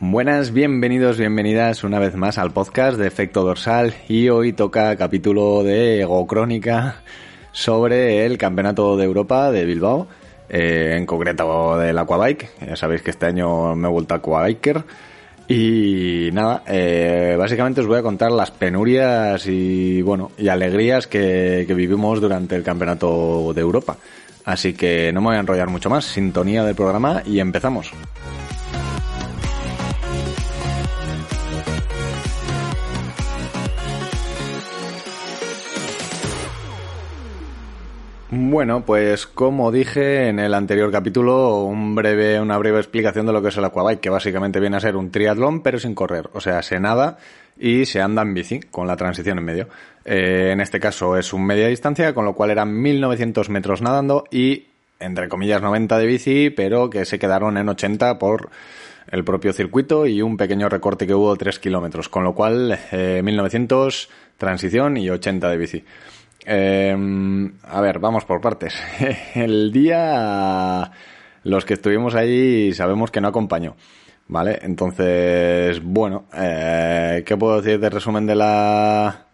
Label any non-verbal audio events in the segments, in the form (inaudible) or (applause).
Buenas, bienvenidos, bienvenidas una vez más al podcast de Efecto Dorsal y hoy toca capítulo de Ego Crónica sobre el Campeonato de Europa de Bilbao, eh, en concreto del Aquabike. Ya sabéis que este año me he vuelto Aquabiker. Y nada, eh, básicamente os voy a contar las penurias y bueno, y alegrías que, que vivimos durante el Campeonato de Europa. Así que no me voy a enrollar mucho más, sintonía del programa y empezamos. Bueno, pues como dije en el anterior capítulo, un breve, una breve explicación de lo que es el aquabike, que básicamente viene a ser un triatlón pero sin correr, o sea, se nada y se anda en bici, con la transición en medio. Eh, en este caso es un media distancia, con lo cual eran 1900 metros nadando y, entre comillas, 90 de bici, pero que se quedaron en 80 por el propio circuito y un pequeño recorte que hubo de 3 kilómetros, con lo cual eh, 1900 transición y 80 de bici. Eh, a ver, vamos por partes. (laughs) El día, los que estuvimos ahí sabemos que no acompañó. ¿Vale? Entonces, bueno, eh, ¿qué puedo decir de resumen de la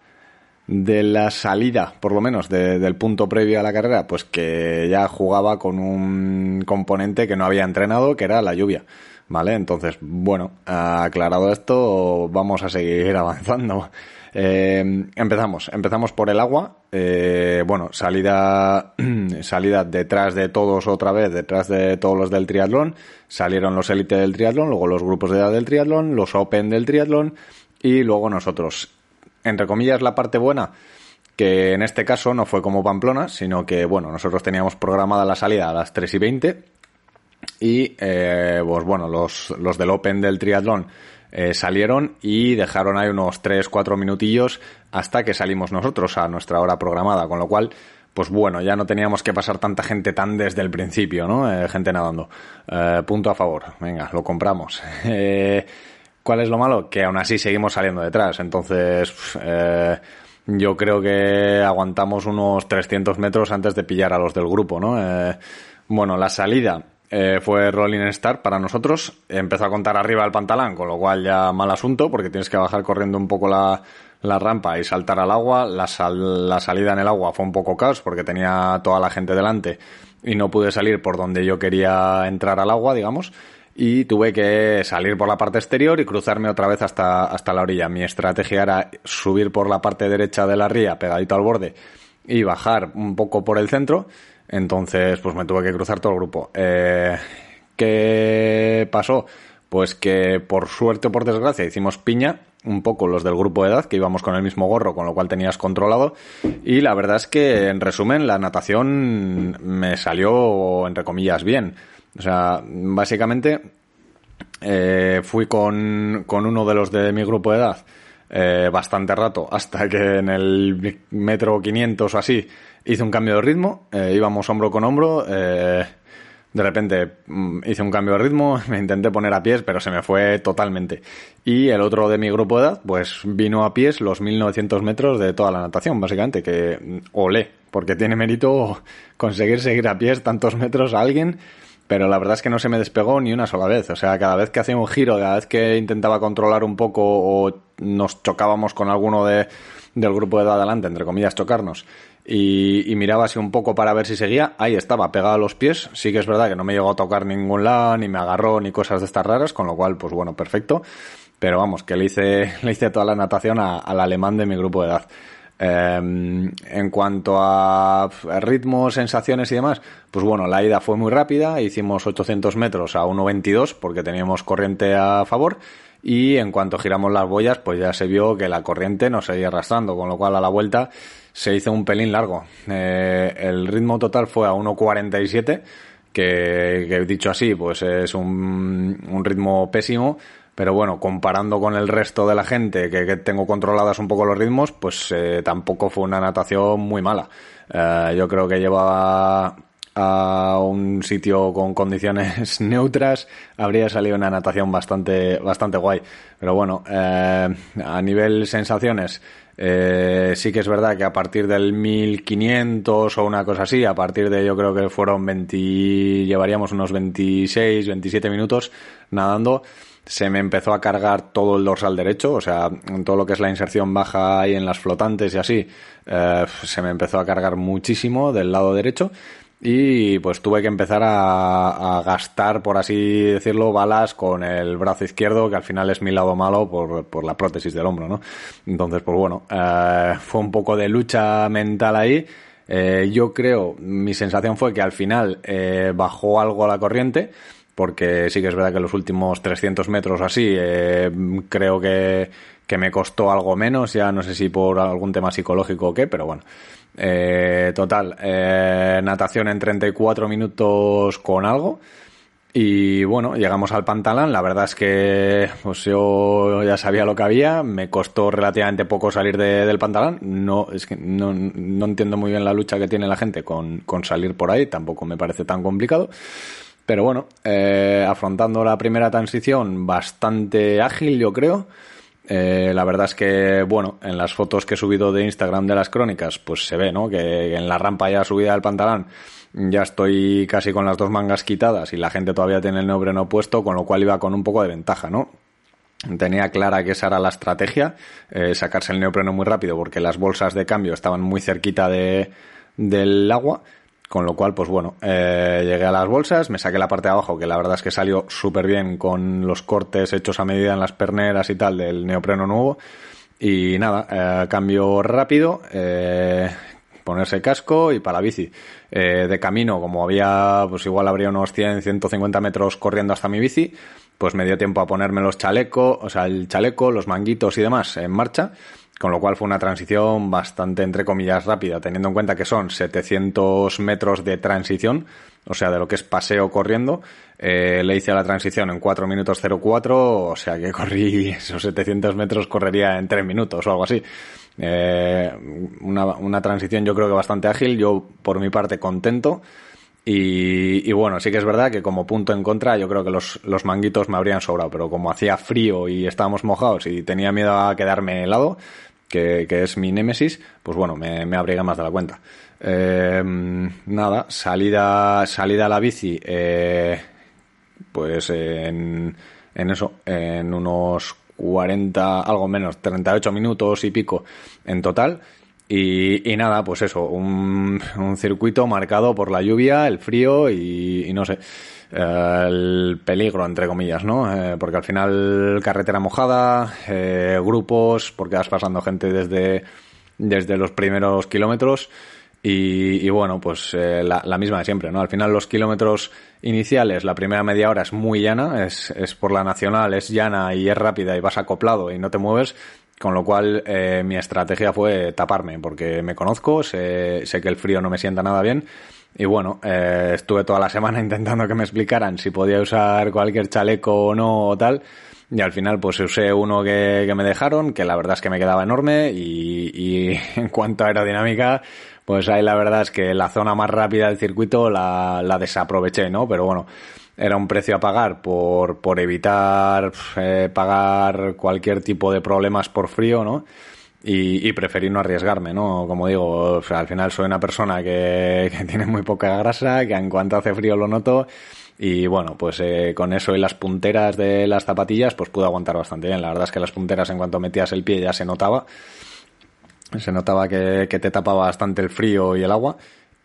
de la salida, por lo menos, de, del punto previo a la carrera? Pues que ya jugaba con un componente que no había entrenado, que era la lluvia. ¿Vale? Entonces, bueno, aclarado esto, vamos a seguir (laughs) avanzando. Eh, empezamos, empezamos por el agua. Eh, bueno, salida, (clears throat) salida detrás de todos otra vez, detrás de todos los del triatlón. Salieron los élite del triatlón, luego los grupos de edad del triatlón, los open del triatlón y luego nosotros. Entre comillas, la parte buena, que en este caso no fue como Pamplona, sino que, bueno, nosotros teníamos programada la salida a las 3 y 20 y, eh, pues bueno, los, los del open del triatlón eh, salieron y dejaron ahí unos 3, 4 minutillos hasta que salimos nosotros a nuestra hora programada, con lo cual, pues bueno, ya no teníamos que pasar tanta gente tan desde el principio, ¿no? Eh, gente nadando. Eh, punto a favor, venga, lo compramos. (laughs) ¿Cuál es lo malo? Que aún así seguimos saliendo detrás, entonces... Yo creo que aguantamos unos 300 metros antes de pillar a los del grupo, ¿no? Bueno, la salida eh, fue Rolling Star para nosotros. Empezó a contar arriba del pantalón, con lo cual ya mal asunto, porque tienes que bajar corriendo un poco la, la rampa y saltar al agua. La, sal, la salida en el agua fue un poco caos, porque tenía toda la gente delante y no pude salir por donde yo quería entrar al agua, digamos. Y tuve que salir por la parte exterior y cruzarme otra vez hasta, hasta la orilla. Mi estrategia era subir por la parte derecha de la ría, pegadito al borde, y bajar un poco por el centro entonces, pues me tuve que cruzar todo el grupo. Eh, ¿Qué pasó? Pues que por suerte o por desgracia hicimos piña, un poco los del grupo de edad, que íbamos con el mismo gorro, con lo cual tenías controlado. Y la verdad es que, en resumen, la natación me salió, entre comillas, bien. O sea, básicamente eh, fui con, con uno de los de mi grupo de edad eh, bastante rato, hasta que en el metro 500 o así hice un cambio de ritmo, eh, íbamos hombro con hombro, eh, de repente mm, hice un cambio de ritmo, (laughs) me intenté poner a pies, pero se me fue totalmente. Y el otro de mi grupo de edad, pues vino a pies los 1900 metros de toda la natación, básicamente, que mm, olé, porque tiene mérito (laughs) conseguir seguir a pies tantos metros a alguien pero la verdad es que no se me despegó ni una sola vez. O sea, cada vez que hacía un giro, cada vez que intentaba controlar un poco o nos chocábamos con alguno de, del grupo de adelante, entre comillas, chocarnos, y, y, miraba así un poco para ver si seguía, ahí estaba, pegado a los pies. Sí que es verdad que no me llegó a tocar ningún lado, ni me agarró, ni cosas de estas raras, con lo cual, pues bueno, perfecto. Pero vamos, que le hice, (laughs) le hice toda la natación al alemán de mi grupo de edad. Eh, en cuanto a ritmo, sensaciones y demás, pues bueno, la ida fue muy rápida, hicimos 800 metros a 1.22 porque teníamos corriente a favor y en cuanto giramos las boyas, pues ya se vio que la corriente nos seguía arrastrando, con lo cual a la vuelta se hizo un pelín largo. Eh, el ritmo total fue a 1.47 que, dicho así, pues es un ritmo pésimo, pero bueno, comparando con el resto de la gente que, tengo controladas un poco los ritmos, pues eh, tampoco fue una natación muy mala. Eh, yo creo que llevaba a un sitio con condiciones (laughs) neutras habría salido una natación bastante bastante guay pero bueno eh, a nivel sensaciones eh, sí que es verdad que a partir del 1500 o una cosa así, a partir de yo creo que fueron 20, llevaríamos unos 26, 27 minutos nadando, se me empezó a cargar todo el dorsal derecho, o sea, todo lo que es la inserción baja ahí en las flotantes y así, eh, se me empezó a cargar muchísimo del lado derecho y pues tuve que empezar a, gastar, por así decirlo, balas con el brazo izquierdo, que al final es mi lado malo por, por la prótesis del hombro, ¿no? Entonces, pues bueno, eh, fue un poco de lucha mental ahí. Eh, yo creo, mi sensación fue que al final bajó algo la corriente, porque sí que es verdad que los últimos 300 metros así, creo que, que me costó algo menos, ya no sé si por algún tema psicológico o qué, pero bueno. Eh, total, eh, natación en 34 minutos con algo. Y bueno, llegamos al pantalán. La verdad es que pues yo ya sabía lo que había. Me costó relativamente poco salir del pantalán. No, es que no, no, entiendo muy bien la lucha que tiene la gente con, con salir por ahí. Tampoco me parece tan complicado. Pero bueno, eh, afrontando la primera transición bastante ágil, yo creo. Eh, la verdad es que, bueno, en las fotos que he subido de Instagram de las crónicas, pues se ve, ¿no? Que en la rampa ya subida del pantalón ya estoy casi con las dos mangas quitadas y la gente todavía tiene el neopreno puesto, con lo cual iba con un poco de ventaja, ¿no? Tenía clara que esa era la estrategia, eh, sacarse el neopreno muy rápido porque las bolsas de cambio estaban muy cerquita de, del agua con lo cual, pues bueno, eh, llegué a las bolsas, me saqué la parte de abajo, que la verdad es que salió súper bien con los cortes hechos a medida en las perneras y tal del neopreno nuevo. Y nada, eh, cambio rápido, eh, ponerse casco y para la bici. de camino, como había, pues igual habría unos 100, 150 metros corriendo hasta mi bici, pues me dio tiempo a ponerme los chalecos, o sea, el chaleco, los manguitos y demás en marcha con lo cual fue una transición bastante, entre comillas, rápida, teniendo en cuenta que son 700 metros de transición, o sea, de lo que es paseo corriendo. Eh, le hice la transición en 4 minutos 04, o sea que corrí (laughs) esos 700 metros, correría en 3 minutos o algo así. Eh, una, una transición yo creo que bastante ágil, yo por mi parte contento. Y, y, bueno, sí que es verdad que como punto en contra yo creo que los, los manguitos me habrían sobrado, pero como hacía frío y estábamos mojados y tenía miedo a quedarme helado, que, que es mi némesis, pues bueno, me, me abriga más de la cuenta. Eh, nada, salida, salida a la bici, eh, pues en, en eso, en unos 40, algo menos, 38 minutos y pico en total. Y, y, nada, pues eso, un, circuito marcado por la lluvia, el frío y, y no sé, eh, el peligro, entre comillas, ¿no? Eh, porque al final carretera mojada, eh, grupos, porque vas pasando gente desde, desde los primeros kilómetros. Y, y bueno, pues la, la, misma de siempre, ¿no? Al final los kilómetros iniciales, la primera media hora es muy llana, es, es por la nacional, es llana y es rápida y vas acoplado y no te mueves. Con lo cual, eh, mi estrategia fue taparme, porque me conozco, sé, sé, que el frío no me sienta nada bien. Y bueno, eh, estuve toda la semana (laughs) intentando que me explicaran si podía usar cualquier chaleco o no o tal. Y al final, pues usé uno que, me dejaron, que la verdad es que me quedaba enorme. Y, y (laughs) en cuanto a aerodinámica, pues ahí la verdad es que la zona más rápida del circuito la, la desaproveché, ¿no? Pero bueno, era un precio a pagar por, por evitar eh, pagar cualquier tipo de problemas por frío, ¿no? Y, y preferí no arriesgarme, ¿no? Como digo, al final soy una persona que, (laughs) que, tiene muy poca grasa, que en cuanto hace frío lo noto. Y bueno, pues eh, con eso y las punteras de las zapatillas, pues pude aguantar bastante bien. La verdad es que las punteras en cuanto metías el pie ya se notaba. Se notaba que, que te tapaba bastante el frío y el agua.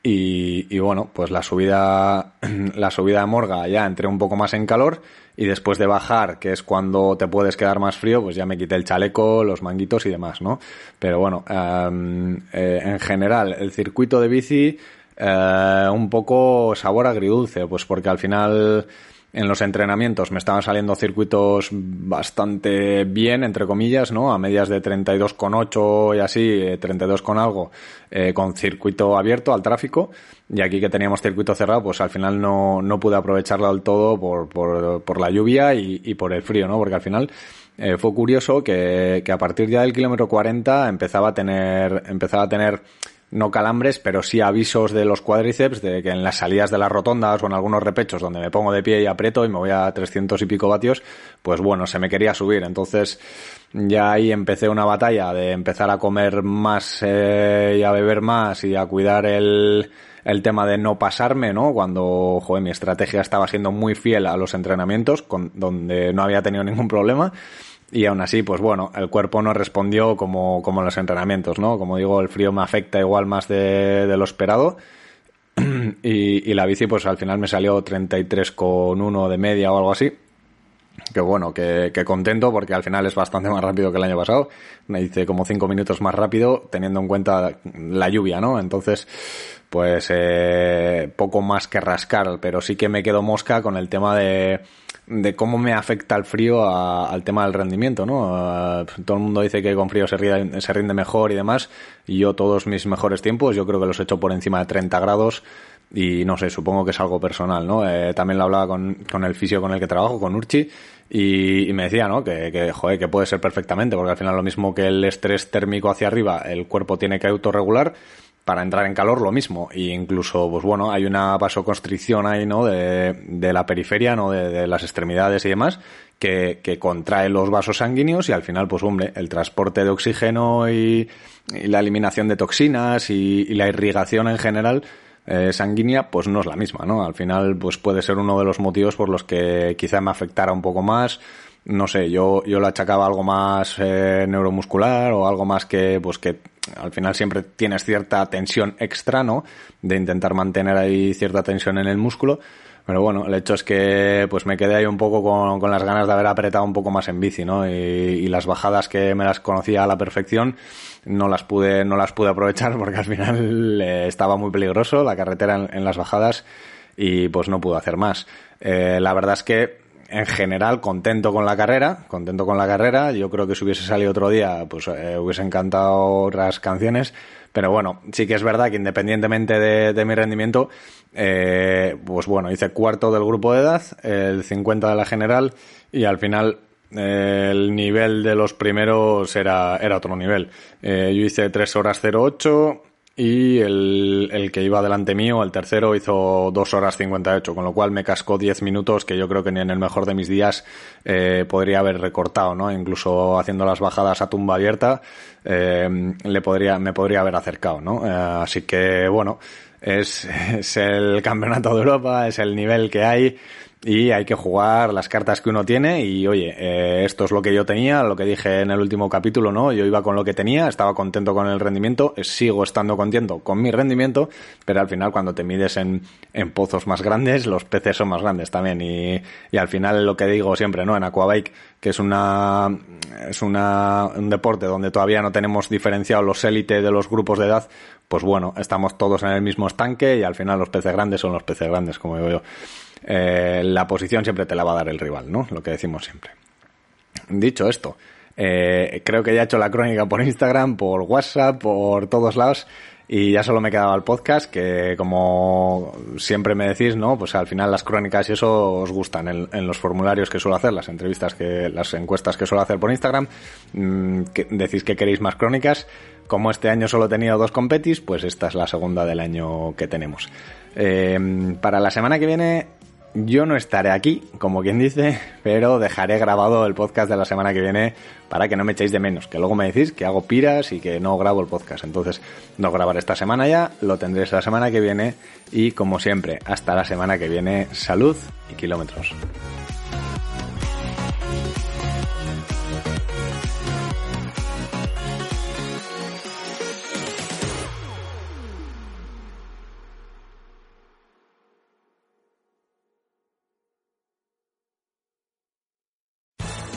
Y, y, bueno, pues la subida, (clears throat) la subida a Morga ya entré un poco más en calor y después de bajar, que es cuando te puedes quedar más frío, pues ya me quité el chaleco, los manguitos y demás, ¿no? Pero bueno, um, eh, en general, el circuito de bici, eh, un poco sabor agridulce, pues porque al final en los entrenamientos me estaban saliendo circuitos bastante bien, entre comillas, ¿no? A medias de 32,8 y así, 32 eh, con algo, eh, con circuito abierto al tráfico. Y aquí que teníamos circuito cerrado, pues al final no, no pude aprovecharlo del todo por, por, por la lluvia y, y, por el frío, ¿no? Porque al final eh, fue curioso que, que a partir ya del kilómetro 40 empezaba a tener, empezaba a tener no calambres, pero sí avisos de los cuádriceps de que en las salidas de las rotondas o en algunos repechos donde me pongo de pie y aprieto y me voy a 300 y pico vatios, pues bueno, se me quería subir. Entonces ya ahí empecé una batalla de empezar a comer más eh, y a beber más y a cuidar el, el tema de no pasarme, ¿no? Cuando, joder, mi estrategia estaba siendo muy fiel a los entrenamientos, con, donde no había tenido ningún problema y aún así, pues bueno, el cuerpo no respondió como, como en los entrenamientos, ¿no? Como digo, el frío me afecta igual más de, de lo esperado. (clears throat) y, y, la bici, pues al final me salió 33,1 de media o algo así. Que bueno, que, que, contento porque al final es bastante más rápido que el año pasado. Me hice como 5 minutos más rápido teniendo en cuenta la lluvia, ¿no? Entonces, pues eh, poco más que rascar, pero sí que me quedo mosca con el tema de de cómo me afecta el frío al tema del rendimiento, ¿no? todo el mundo dice que con frío se rinde, se rinde mejor y demás, y yo todos mis mejores tiempos, yo creo que los he hecho por encima de 30 grados, y no sé, supongo que es algo personal, ¿no? Eh, también lo hablaba con, con el fisio con el que trabajo, con Urchi, y, me decía, ¿no? Que, que, joder, que puede ser perfectamente, porque al final lo mismo que el estrés térmico hacia arriba, el cuerpo tiene que autorregular, para entrar en calor lo mismo. Y incluso, pues bueno, hay una vasoconstricción ahí, ¿no? De, de la periferia, ¿no? De, las extremidades y demás, que, que contrae los vasos sanguíneos y al final, pues hombre, el transporte de oxígeno y, la eliminación de toxinas y la irrigación en general, eh, sanguínea, pues no es la misma, ¿no? Al final, pues puede ser uno de los motivos por los que quizá me afectara un poco más. No sé, yo, yo lo achacaba algo más eh, neuromuscular o algo más que, pues que al final siempre tienes cierta tensión extra, ¿no? De intentar mantener ahí cierta tensión en el músculo. Pero bueno, el hecho es que pues me quedé ahí un poco con, con las ganas de haber apretado un poco más en bici, ¿no? Y, y, las bajadas que me las conocía a la perfección no las pude, no las pude aprovechar porque al final eh, estaba muy peligroso la carretera en, las bajadas y pues no pude hacer más. Eh, la verdad es que en general contento con la carrera, contento con la carrera. Yo creo que si hubiese salido otro día, pues eh, hubiese encantado otras canciones. Pero bueno, sí que es verdad que independientemente de, de mi rendimiento, eh, pues bueno, hice cuarto del grupo de edad, el 50 de la general y al final eh, el nivel de los primeros era, era otro nivel. Eh, yo hice 3 horas 08, y el, el, que iba delante mío, el tercero, hizo 2 horas 58, con lo cual me cascó 10 minutos que yo creo que ni en el mejor de mis días eh, podría haber recortado, ¿no? Incluso haciendo las bajadas a tumba abierta, eh, le podría, me podría haber acercado, ¿no? Eh, así que, bueno, es, (laughs) es el campeonato de Europa, es el nivel que hay y hay que jugar las cartas que uno tiene y oye, eh, esto es lo que yo tenía, lo que dije en el último capítulo, ¿no? Yo iba con lo que tenía, estaba contento con el rendimiento, sigo estando contento con mi rendimiento, pero al final cuando te mides en, en pozos más grandes, los peces son más grandes también y, y al final lo que digo siempre, ¿no? En Aquabike, que es una, es una, un deporte donde todavía no tenemos diferenciado los élite de los grupos de edad, pues bueno, estamos todos en el mismo estanque y al final los peces grandes son los peces grandes, como digo yo eh, la posición siempre te la va a dar el rival, ¿no? Lo que decimos siempre. Dicho esto, eh, creo que ya he hecho la crónica por Instagram, por WhatsApp, por todos lados. Y ya solo me quedaba el podcast, que como siempre me decís, ¿no? Pues al final las crónicas y eso os gustan en, los formularios que suelo hacer, las entrevistas que, las encuestas que suelo hacer por Instagram. Que decís que queréis más crónicas. Como este año solo he tenido dos competis, pues esta es la segunda del año que tenemos. Eh, para la semana que viene yo no estaré aquí, como quien dice, pero dejaré grabado el podcast de la semana que viene para que no me echéis de menos, que luego me decís que hago piras y que no grabo el podcast. Entonces, no grabaré esta semana ya, lo tendréis la semana que viene y como siempre, hasta la semana que viene, salud y kilómetros.